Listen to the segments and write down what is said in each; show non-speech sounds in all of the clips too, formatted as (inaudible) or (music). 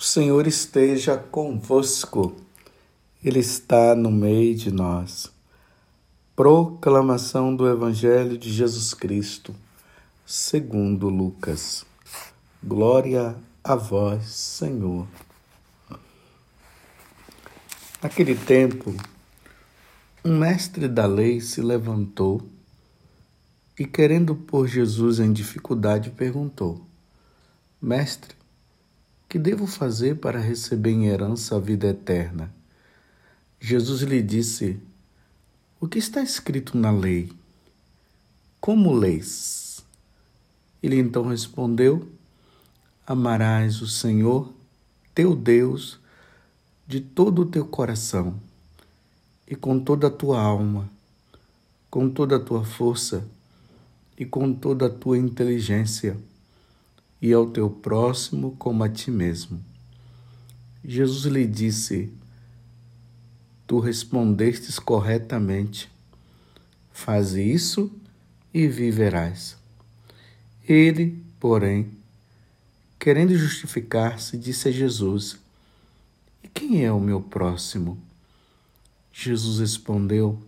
O Senhor esteja convosco, Ele está no meio de nós. Proclamação do Evangelho de Jesus Cristo, segundo Lucas. Glória a vós, Senhor. Naquele tempo, um mestre da lei se levantou e, querendo pôr Jesus em dificuldade, perguntou: Mestre, que devo fazer para receber em herança a vida eterna? Jesus lhe disse: O que está escrito na lei? Como leis? Ele então respondeu: Amarás o Senhor, teu Deus, de todo o teu coração e com toda a tua alma, com toda a tua força e com toda a tua inteligência e ao teu próximo como a ti mesmo. Jesus lhe disse: Tu respondestes corretamente. Faze isso e viverás. Ele, porém, querendo justificar-se, disse a Jesus: E quem é o meu próximo? Jesus respondeu: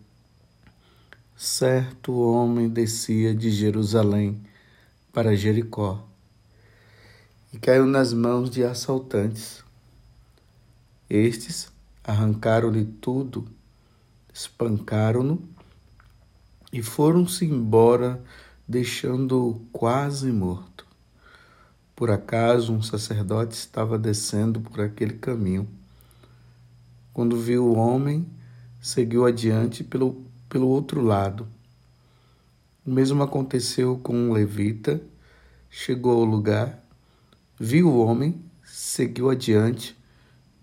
Certo homem descia de Jerusalém para Jericó e caiu nas mãos de assaltantes. Estes arrancaram-lhe tudo, espancaram-no e foram-se embora, deixando-o quase morto. Por acaso, um sacerdote estava descendo por aquele caminho. Quando viu o homem, seguiu adiante pelo, pelo outro lado. O mesmo aconteceu com um levita, chegou ao lugar Viu o homem, seguiu adiante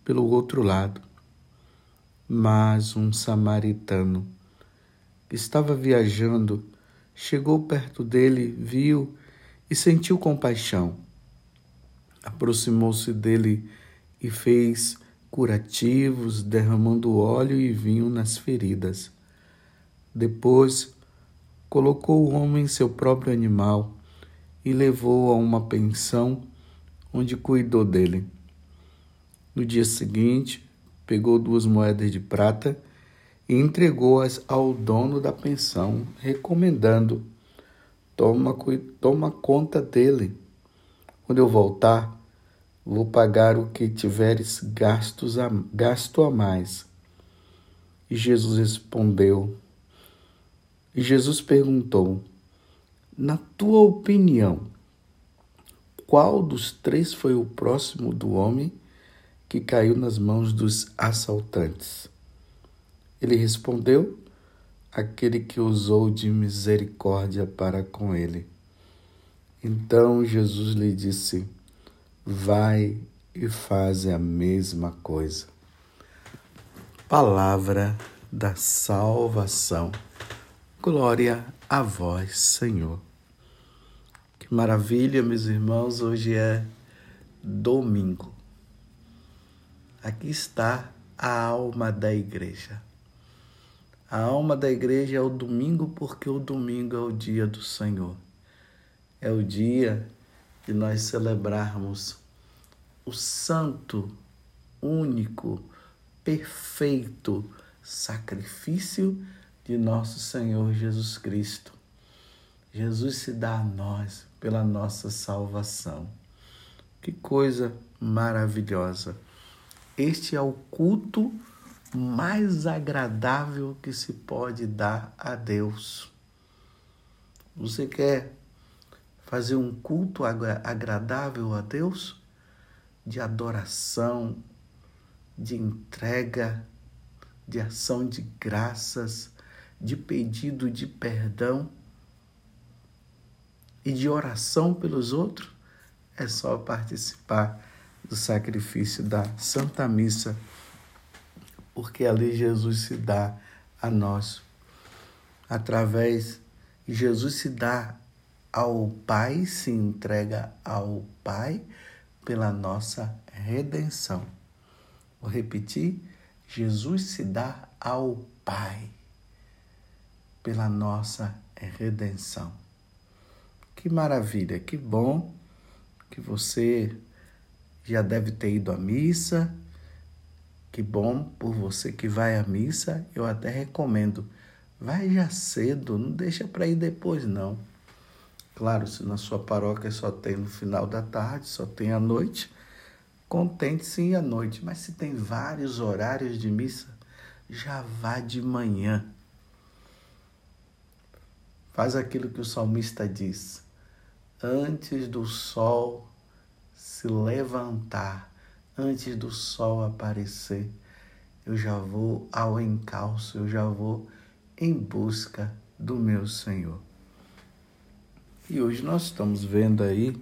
pelo outro lado. Mas um samaritano que estava viajando chegou perto dele, viu e sentiu compaixão. Aproximou-se dele e fez curativos, derramando óleo e vinho nas feridas. Depois, colocou o homem em seu próprio animal e levou a uma pensão onde cuidou dele. No dia seguinte, pegou duas moedas de prata e entregou-as ao dono da pensão, recomendando: toma, toma conta dele. Quando eu voltar, vou pagar o que tiveres gastos a, gasto a mais. E Jesus respondeu. E Jesus perguntou: Na tua opinião, qual dos três foi o próximo do homem que caiu nas mãos dos assaltantes? Ele respondeu: Aquele que usou de misericórdia para com ele. Então Jesus lhe disse: Vai e faz a mesma coisa. Palavra da salvação. Glória a vós, Senhor. Maravilha, meus irmãos, hoje é domingo. Aqui está a alma da igreja. A alma da igreja é o domingo porque o domingo é o dia do Senhor. É o dia de nós celebrarmos o santo, único, perfeito sacrifício de nosso Senhor Jesus Cristo. Jesus se dá a nós pela nossa salvação. Que coisa maravilhosa! Este é o culto mais agradável que se pode dar a Deus. Você quer fazer um culto agradável a Deus? De adoração, de entrega, de ação de graças, de pedido de perdão? E de oração pelos outros, é só participar do sacrifício da Santa Missa, porque ali Jesus se dá a nós. Através Jesus se dá ao Pai, se entrega ao Pai pela nossa redenção. Vou repetir: Jesus se dá ao Pai pela nossa redenção. Que maravilha, que bom que você já deve ter ido à missa. Que bom por você que vai à missa. Eu até recomendo. Vai já cedo, não deixa para ir depois não. Claro, se na sua paróquia só tem no final da tarde, só tem à noite, contente-se em à noite. Mas se tem vários horários de missa, já vá de manhã. Faz aquilo que o salmista diz: antes do sol se levantar, antes do sol aparecer, eu já vou ao encalço, eu já vou em busca do meu Senhor. E hoje nós estamos vendo aí,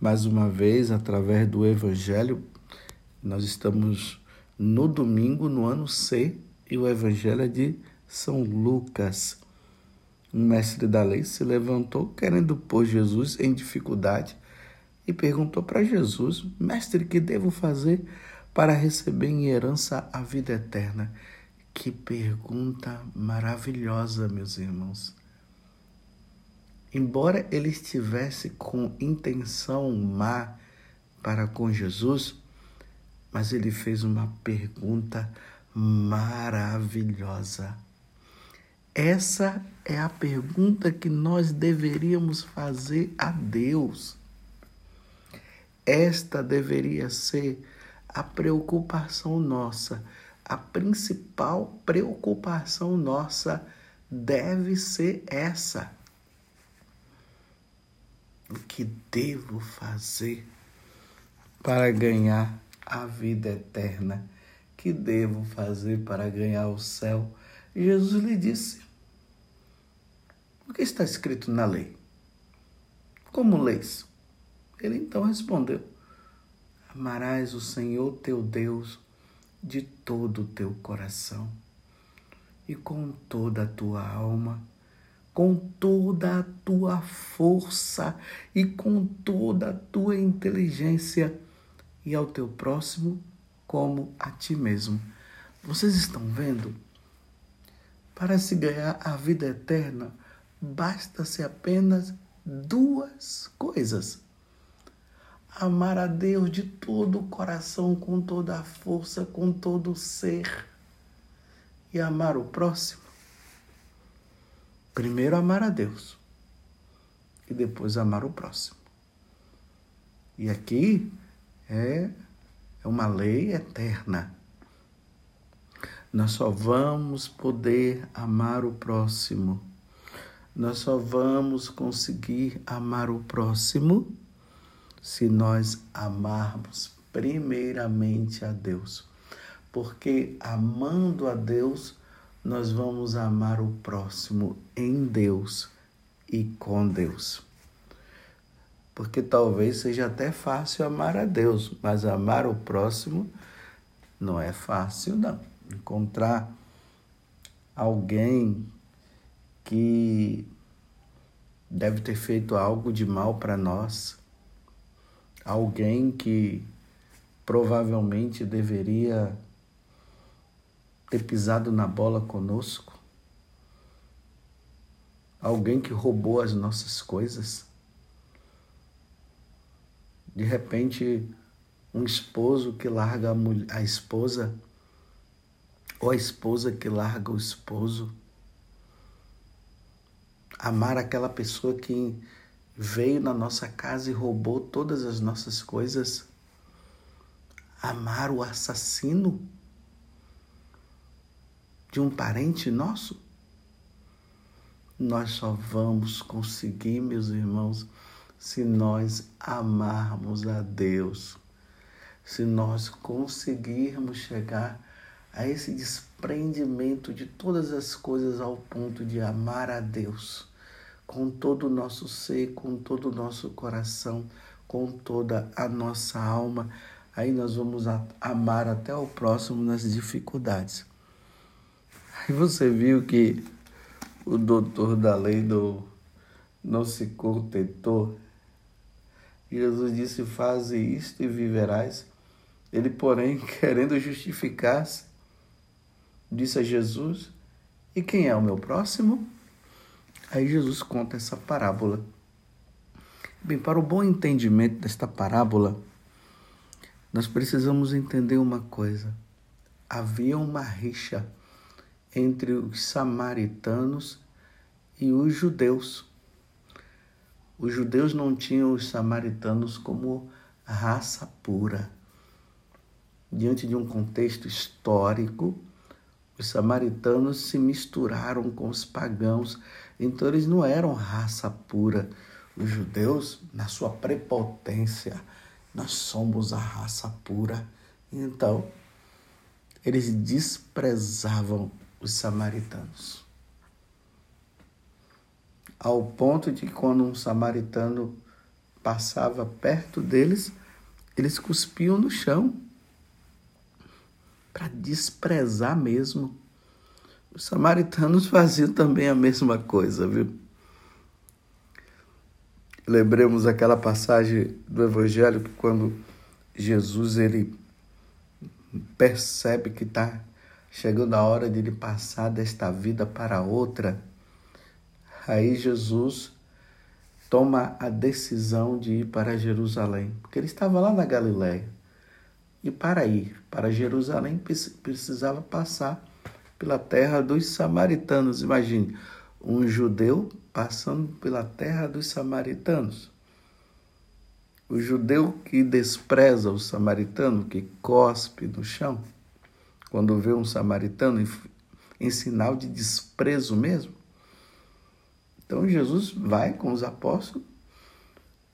mais uma vez, através do Evangelho, nós estamos no domingo, no ano C, e o Evangelho é de São Lucas. Um mestre da lei se levantou querendo pôr Jesus em dificuldade e perguntou para Jesus: Mestre, que devo fazer para receber em herança a vida eterna? Que pergunta maravilhosa, meus irmãos. Embora ele estivesse com intenção má para com Jesus, mas ele fez uma pergunta maravilhosa. Essa é a pergunta que nós deveríamos fazer a Deus. Esta deveria ser a preocupação nossa. A principal preocupação nossa deve ser essa o que devo fazer para ganhar a vida eterna? Que devo fazer para ganhar o céu? Jesus lhe disse: O que está escrito na lei? Como leis? Ele então respondeu: Amarás o Senhor teu Deus de todo o teu coração e com toda a tua alma com toda a tua força e com toda a tua inteligência, e ao teu próximo como a ti mesmo. Vocês estão vendo? Para se ganhar a vida eterna, basta-se apenas duas coisas: amar a Deus de todo o coração, com toda a força, com todo o ser, e amar o próximo Primeiro amar a Deus e depois amar o próximo. E aqui é, é uma lei eterna. Nós só vamos poder amar o próximo. Nós só vamos conseguir amar o próximo se nós amarmos primeiramente a Deus. Porque amando a Deus, nós vamos amar o próximo em Deus e com Deus. Porque talvez seja até fácil amar a Deus, mas amar o próximo não é fácil, não. Encontrar alguém que deve ter feito algo de mal para nós, alguém que provavelmente deveria ter pisado na bola conosco? Alguém que roubou as nossas coisas? De repente, um esposo que larga a, mulher, a esposa, ou a esposa que larga o esposo. Amar aquela pessoa que veio na nossa casa e roubou todas as nossas coisas. Amar o assassino de um parente nosso? Nós só vamos conseguir, meus irmãos, se nós amarmos a Deus, se nós conseguirmos chegar a esse desprendimento de todas as coisas ao ponto de amar a Deus com todo o nosso ser, com todo o nosso coração, com toda a nossa alma, aí nós vamos amar até o próximo nas dificuldades. E você viu que o doutor da lei do não se contentou. Jesus disse: Faze isto e viverás. Ele, porém, (laughs) querendo justificar-se, disse a Jesus: E quem é o meu próximo? Aí Jesus conta essa parábola. Bem, para o bom entendimento desta parábola, nós precisamos entender uma coisa. Havia uma rixa entre os samaritanos e os judeus. Os judeus não tinham os samaritanos como raça pura. Diante de um contexto histórico, os samaritanos se misturaram com os pagãos, então eles não eram raça pura. Os judeus, na sua prepotência, nós somos a raça pura. Então, eles desprezavam os samaritanos. Ao ponto de quando um samaritano passava perto deles, eles cuspiam no chão para desprezar mesmo. Os samaritanos faziam também a mesma coisa, viu? Lembremos aquela passagem do Evangelho que quando Jesus ele percebe que está chegando a hora de ele passar desta vida para outra, aí Jesus toma a decisão de ir para Jerusalém, porque ele estava lá na Galiléia. E para ir para Jerusalém precisava passar pela terra dos samaritanos. Imagine, um judeu passando pela terra dos samaritanos. O judeu que despreza o samaritano, que cospe no chão, quando vê um samaritano em, sinal de desprezo mesmo. Então Jesus vai com os apóstolos,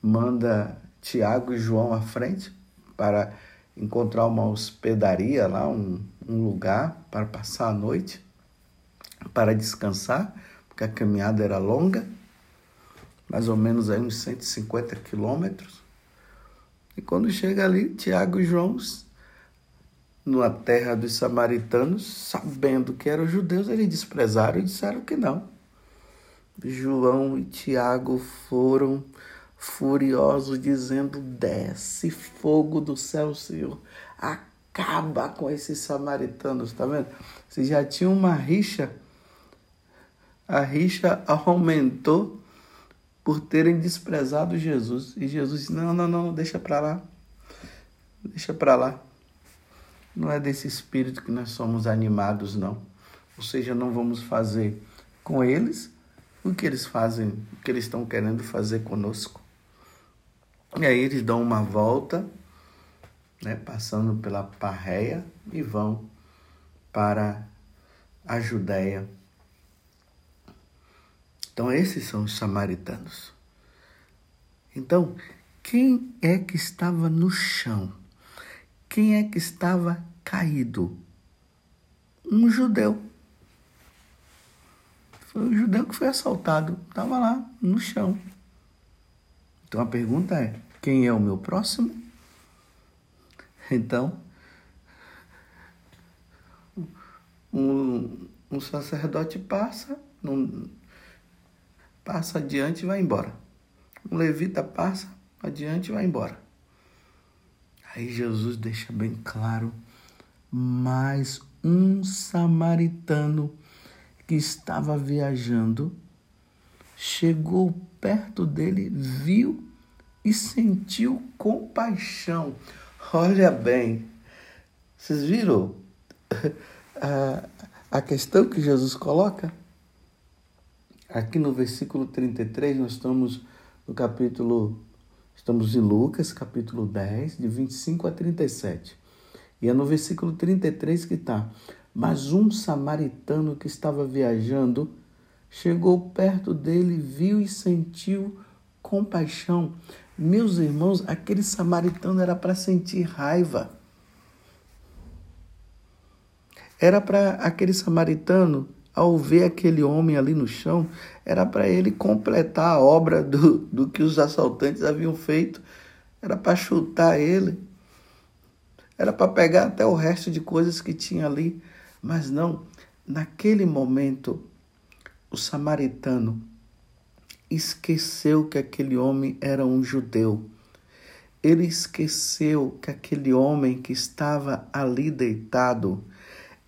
manda Tiago e João à frente para encontrar uma hospedaria lá, um, um lugar para passar a noite, para descansar porque a caminhada era longa, mais ou menos aí uns 150 quilômetros. E quando chega ali, Tiago e João, numa terra dos samaritanos, sabendo que eram judeus, eles desprezaram e disseram que não. João e Tiago foram furiosos, dizendo: Desce fogo do céu, Senhor, acaba com esses samaritanos, tá vendo? Você já tinha uma rixa a rixa aumentou por terem desprezado Jesus. E Jesus disse: Não, não, não, deixa para lá. Deixa para lá. Não é desse espírito que nós somos animados, não. Ou seja, não vamos fazer com eles o que eles fazem, o que eles estão querendo fazer conosco. E aí eles dão uma volta, né, passando pela Parreia e vão para a Judéia. Então, esses são os samaritanos. Então, quem é que estava no chão? Quem é que estava caído? Um judeu. Foi um judeu que foi assaltado, estava lá no chão. Então a pergunta é: quem é o meu próximo? Então, um, um sacerdote passa, não, passa adiante e vai embora. Um levita passa adiante e vai embora. Aí Jesus deixa bem claro, mas um samaritano que estava viajando chegou perto dele, viu e sentiu compaixão. Olha bem, vocês viram a, a questão que Jesus coloca? Aqui no versículo 33, nós estamos no capítulo, estamos em Lucas, capítulo 10, de 25 a 37. E é no versículo 33 que está: Mas um samaritano que estava viajando chegou perto dele, viu e sentiu compaixão. Meus irmãos, aquele samaritano era para sentir raiva. Era para aquele samaritano ao ver aquele homem ali no chão, era para ele completar a obra do, do que os assaltantes haviam feito. Era para chutar ele. Era para pegar até o resto de coisas que tinha ali. Mas não, naquele momento, o samaritano esqueceu que aquele homem era um judeu. Ele esqueceu que aquele homem que estava ali deitado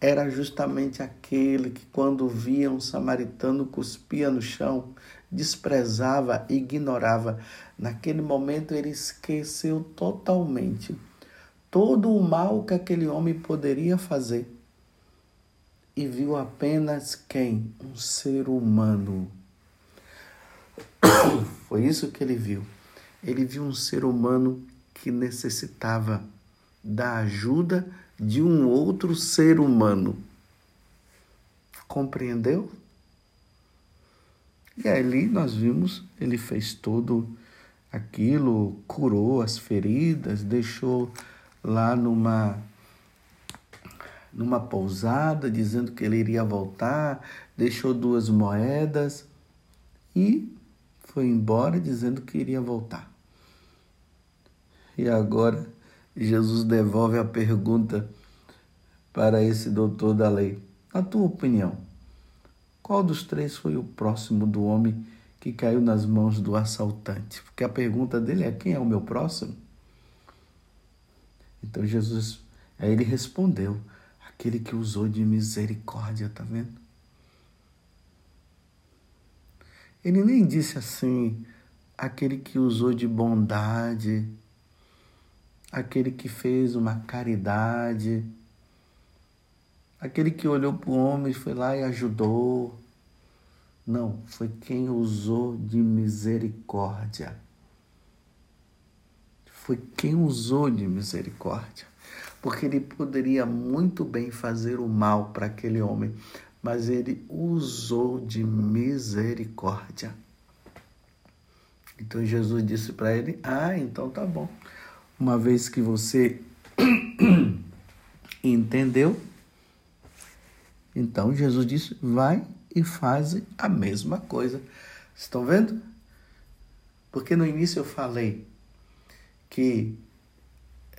era justamente aquele que, quando via um samaritano, cuspia no chão, desprezava, ignorava. Naquele momento ele esqueceu totalmente todo o mal que aquele homem poderia fazer e viu apenas quem? Um ser humano. Foi isso que ele viu. Ele viu um ser humano que necessitava da ajuda de um outro ser humano. Compreendeu? E ali nós vimos, ele fez tudo aquilo, curou as feridas, deixou lá numa numa pousada, dizendo que ele iria voltar, deixou duas moedas e foi embora dizendo que iria voltar. E agora Jesus devolve a pergunta para esse doutor da lei. Na tua opinião, qual dos três foi o próximo do homem que caiu nas mãos do assaltante? Porque a pergunta dele é: quem é o meu próximo? Então Jesus, aí ele respondeu: aquele que usou de misericórdia, tá vendo? Ele nem disse assim, aquele que usou de bondade, aquele que fez uma caridade, aquele que olhou para o homem e foi lá e ajudou. Não, foi quem usou de misericórdia. Foi quem usou de misericórdia porque ele poderia muito bem fazer o mal para aquele homem, mas ele usou de misericórdia. Então Jesus disse para ele: Ah, então tá bom. Uma vez que você (clears throat) entendeu, então Jesus disse: Vai e faz a mesma coisa. Estão vendo? Porque no início eu falei que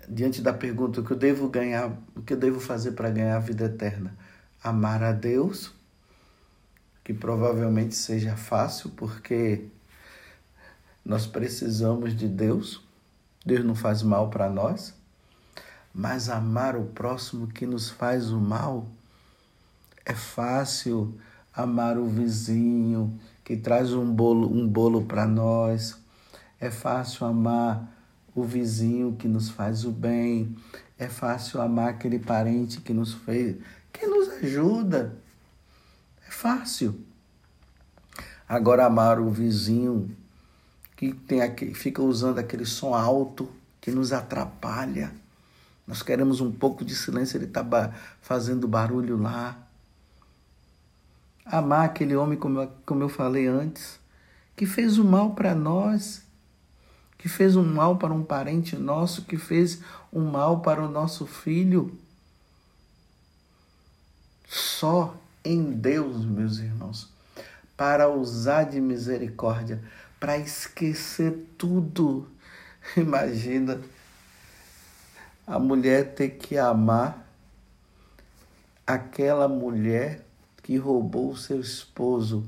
diante da pergunta o que eu devo ganhar, o que eu devo fazer para ganhar a vida eterna? Amar a Deus, que provavelmente seja fácil, porque nós precisamos de Deus. Deus não faz mal para nós, mas amar o próximo que nos faz o mal é fácil amar o vizinho que traz um bolo, um bolo para nós. É fácil amar o vizinho que nos faz o bem. É fácil amar aquele parente que nos fez, ajuda. É fácil. Agora amar o vizinho que tem aquele, fica usando aquele som alto que nos atrapalha. Nós queremos um pouco de silêncio, ele está fazendo barulho lá. Amar aquele homem, como eu, como eu falei antes, que fez o mal para nós que fez um mal para um parente nosso, que fez um mal para o nosso filho. Só em Deus, meus irmãos, para usar de misericórdia, para esquecer tudo. (laughs) Imagina a mulher ter que amar aquela mulher que roubou seu esposo.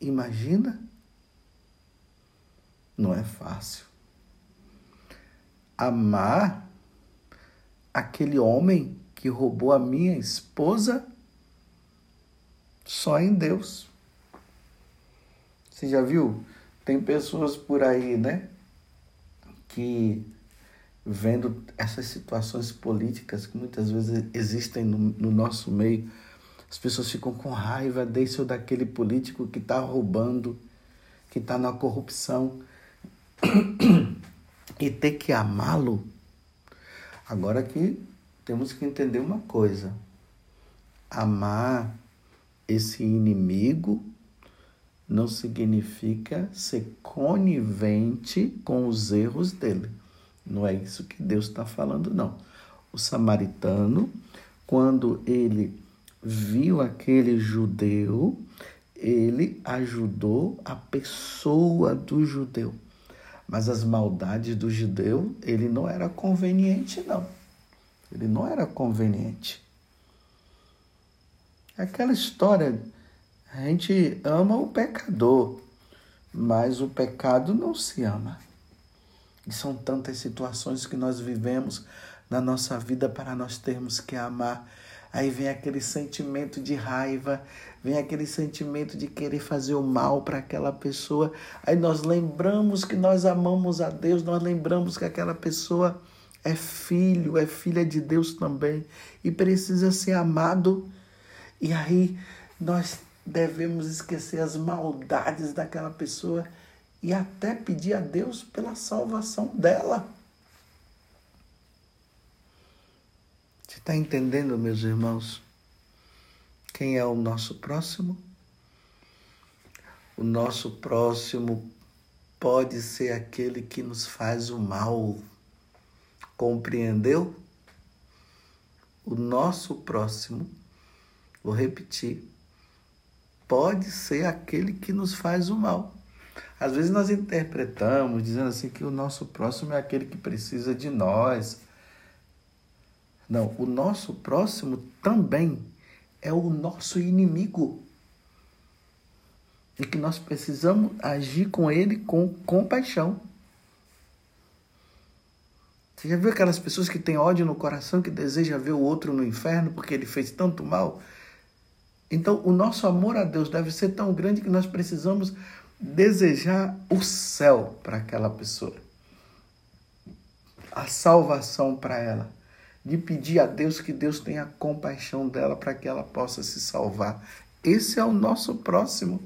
Imagina? Não é fácil. Amar aquele homem que roubou a minha esposa só em Deus. Você já viu? Tem pessoas por aí, né? Que vendo essas situações políticas que muitas vezes existem no, no nosso meio, as pessoas ficam com raiva desse ou daquele político que está roubando, que está na corrupção (coughs) e ter que amá-lo. Agora que temos que entender uma coisa: amar esse inimigo não significa ser conivente com os erros dele. Não é isso que Deus está falando, não. O samaritano, quando ele viu aquele judeu, ele ajudou a pessoa do judeu. Mas as maldades do judeu, ele não era conveniente, não. Ele não era conveniente. Aquela história, a gente ama o pecador, mas o pecado não se ama. E são tantas situações que nós vivemos na nossa vida para nós termos que amar Aí vem aquele sentimento de raiva, vem aquele sentimento de querer fazer o mal para aquela pessoa. Aí nós lembramos que nós amamos a Deus, nós lembramos que aquela pessoa é filho, é filha de Deus também e precisa ser amado. E aí nós devemos esquecer as maldades daquela pessoa e até pedir a Deus pela salvação dela. Está entendendo, meus irmãos? Quem é o nosso próximo? O nosso próximo pode ser aquele que nos faz o mal. Compreendeu? O nosso próximo, vou repetir, pode ser aquele que nos faz o mal. Às vezes nós interpretamos dizendo assim que o nosso próximo é aquele que precisa de nós. Não, o nosso próximo também é o nosso inimigo. E que nós precisamos agir com ele com compaixão. Você já viu aquelas pessoas que têm ódio no coração, que desejam ver o outro no inferno porque ele fez tanto mal? Então, o nosso amor a Deus deve ser tão grande que nós precisamos desejar o céu para aquela pessoa, a salvação para ela, de pedir a Deus que Deus tenha compaixão dela para que ela possa se salvar. Esse é o nosso próximo.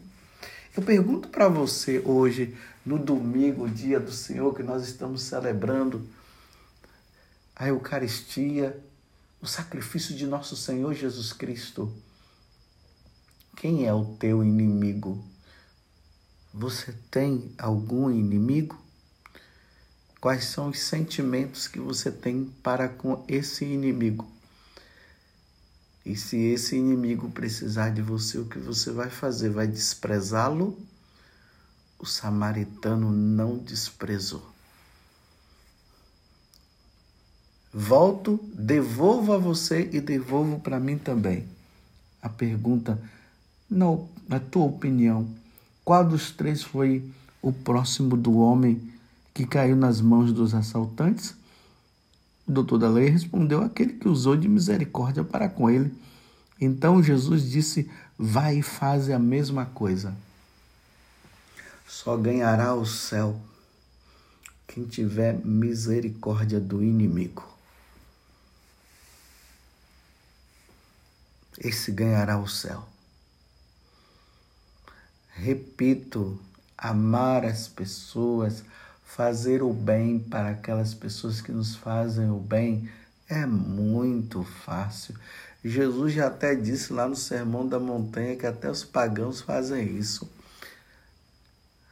Eu pergunto para você hoje, no domingo, dia do Senhor, que nós estamos celebrando a Eucaristia, o sacrifício de nosso Senhor Jesus Cristo. Quem é o teu inimigo? Você tem algum inimigo? Quais são os sentimentos que você tem para com esse inimigo? E se esse inimigo precisar de você, o que você vai fazer? Vai desprezá-lo? O samaritano não desprezou. Volto, devolvo a você e devolvo para mim também. A pergunta na, tua opinião, qual dos três foi o próximo do homem que caiu nas mãos dos assaltantes? O doutor da lei respondeu: aquele que usou de misericórdia para com ele. Então Jesus disse: Vai e faz a mesma coisa. Só ganhará o céu quem tiver misericórdia do inimigo. Esse ganhará o céu. Repito, amar as pessoas, fazer o bem para aquelas pessoas que nos fazem o bem é muito fácil. Jesus já até disse lá no Sermão da Montanha que até os pagãos fazem isso.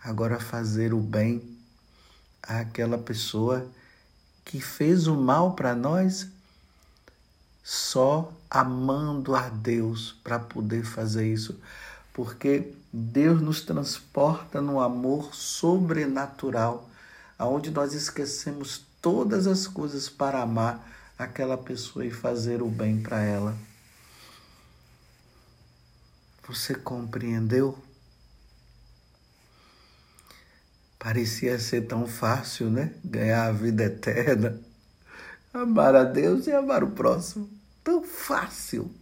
Agora, fazer o bem àquela pessoa que fez o mal para nós, só amando a Deus para poder fazer isso porque Deus nos transporta no amor sobrenatural, aonde nós esquecemos todas as coisas para amar aquela pessoa e fazer o bem para ela. Você compreendeu? Parecia ser tão fácil, né? Ganhar a vida eterna, amar a Deus e amar o próximo. Tão fácil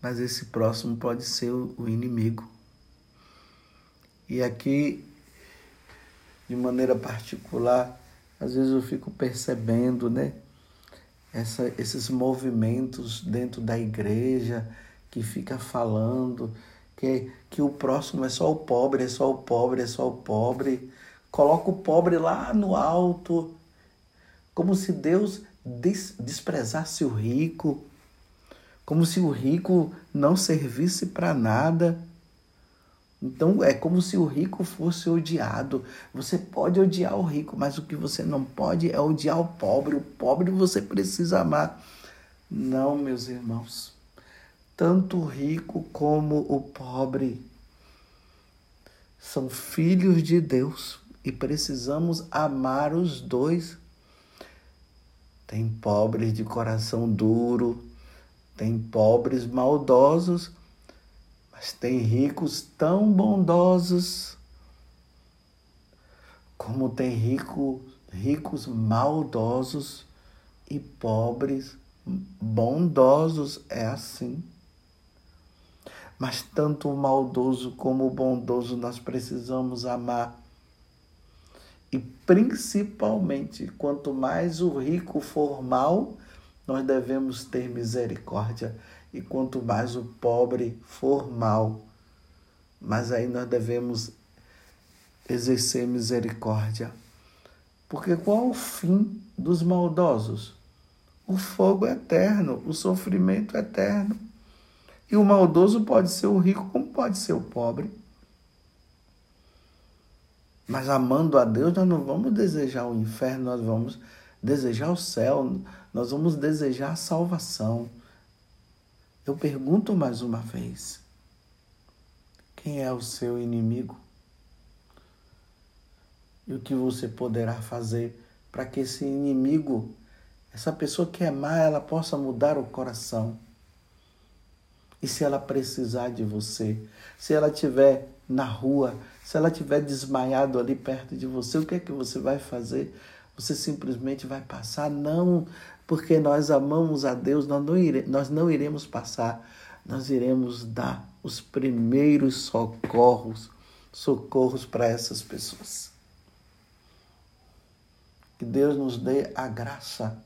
mas esse próximo pode ser o inimigo. E aqui, de maneira particular, às vezes eu fico percebendo, né? Essa, esses movimentos dentro da igreja que fica falando que, que o próximo é só o pobre, é só o pobre, é só o pobre. Coloca o pobre lá no alto, como se Deus des, desprezasse o rico como se o rico não servisse para nada. Então é como se o rico fosse odiado. Você pode odiar o rico, mas o que você não pode é odiar o pobre. O pobre você precisa amar. Não, meus irmãos. Tanto o rico como o pobre são filhos de Deus e precisamos amar os dois. Tem pobres de coração duro, tem pobres maldosos, mas tem ricos tão bondosos, como tem rico, ricos maldosos e pobres bondosos é assim. Mas tanto o maldoso como o bondoso nós precisamos amar. E principalmente, quanto mais o rico for mal, nós devemos ter misericórdia. E quanto mais o pobre for mal, mas aí nós devemos exercer misericórdia. Porque qual o fim dos maldosos? O fogo é eterno, o sofrimento é eterno. E o maldoso pode ser o rico, como pode ser o pobre. Mas amando a Deus, nós não vamos desejar o inferno, nós vamos desejar o céu, nós vamos desejar a salvação. Eu pergunto mais uma vez: quem é o seu inimigo? E o que você poderá fazer para que esse inimigo, essa pessoa que é má, ela possa mudar o coração? E se ela precisar de você, se ela estiver na rua, se ela estiver desmaiado ali perto de você, o que é que você vai fazer? Você simplesmente vai passar? Não, porque nós amamos a Deus, nós não, ire, nós não iremos passar, nós iremos dar os primeiros socorros, socorros para essas pessoas. Que Deus nos dê a graça.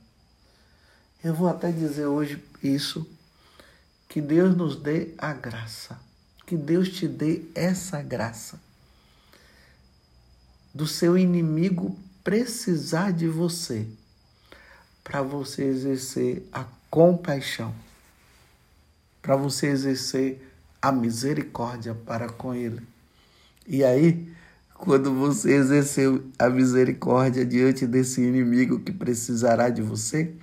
Eu vou até dizer hoje isso que Deus nos dê a graça. Que Deus te dê essa graça. Do seu inimigo precisar de você para você exercer a compaixão, para você exercer a misericórdia para com ele. E aí, quando você exerceu a misericórdia diante desse inimigo que precisará de você,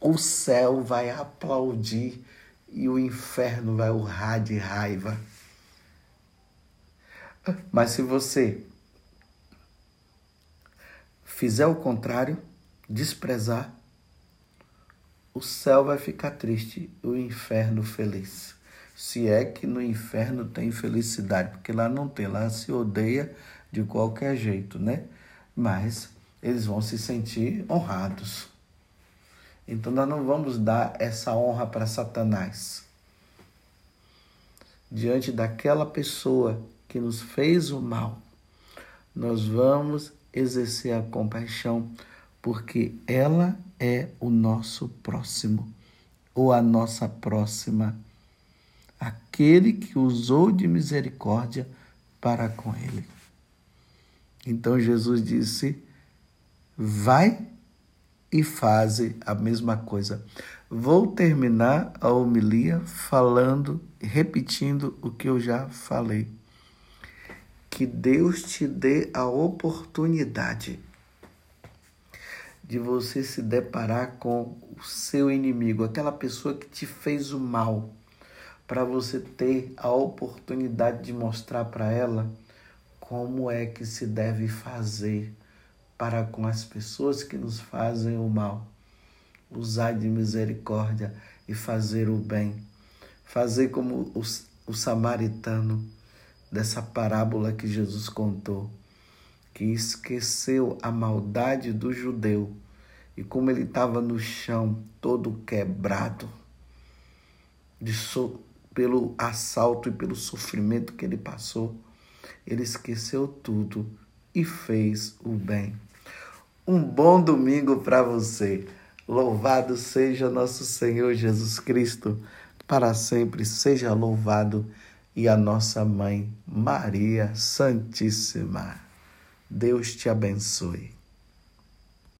o céu vai aplaudir e o inferno vai urrar de raiva. Mas se você fizer o contrário, desprezar, o céu vai ficar triste, o inferno feliz. Se é que no inferno tem felicidade, porque lá não tem, lá se odeia de qualquer jeito, né? Mas eles vão se sentir honrados. Então nós não vamos dar essa honra para Satanás. Diante daquela pessoa que nos fez o mal, nós vamos exercer a compaixão, porque ela é o nosso próximo ou a nossa próxima, aquele que usou de misericórdia para com ele. Então Jesus disse: Vai e faze a mesma coisa. Vou terminar a homilia falando, repetindo o que eu já falei. Que Deus te dê a oportunidade de você se deparar com o seu inimigo, aquela pessoa que te fez o mal, para você ter a oportunidade de mostrar para ela como é que se deve fazer para com as pessoas que nos fazem o mal. Usar de misericórdia e fazer o bem. Fazer como o, o samaritano dessa parábola que Jesus contou, que esqueceu a maldade do judeu e como ele estava no chão, todo quebrado, so, pelo assalto e pelo sofrimento que ele passou, ele esqueceu tudo e fez o bem. Um bom domingo para você. Louvado seja nosso Senhor Jesus Cristo, para sempre seja louvado, e a nossa mãe Maria Santíssima. Deus te abençoe.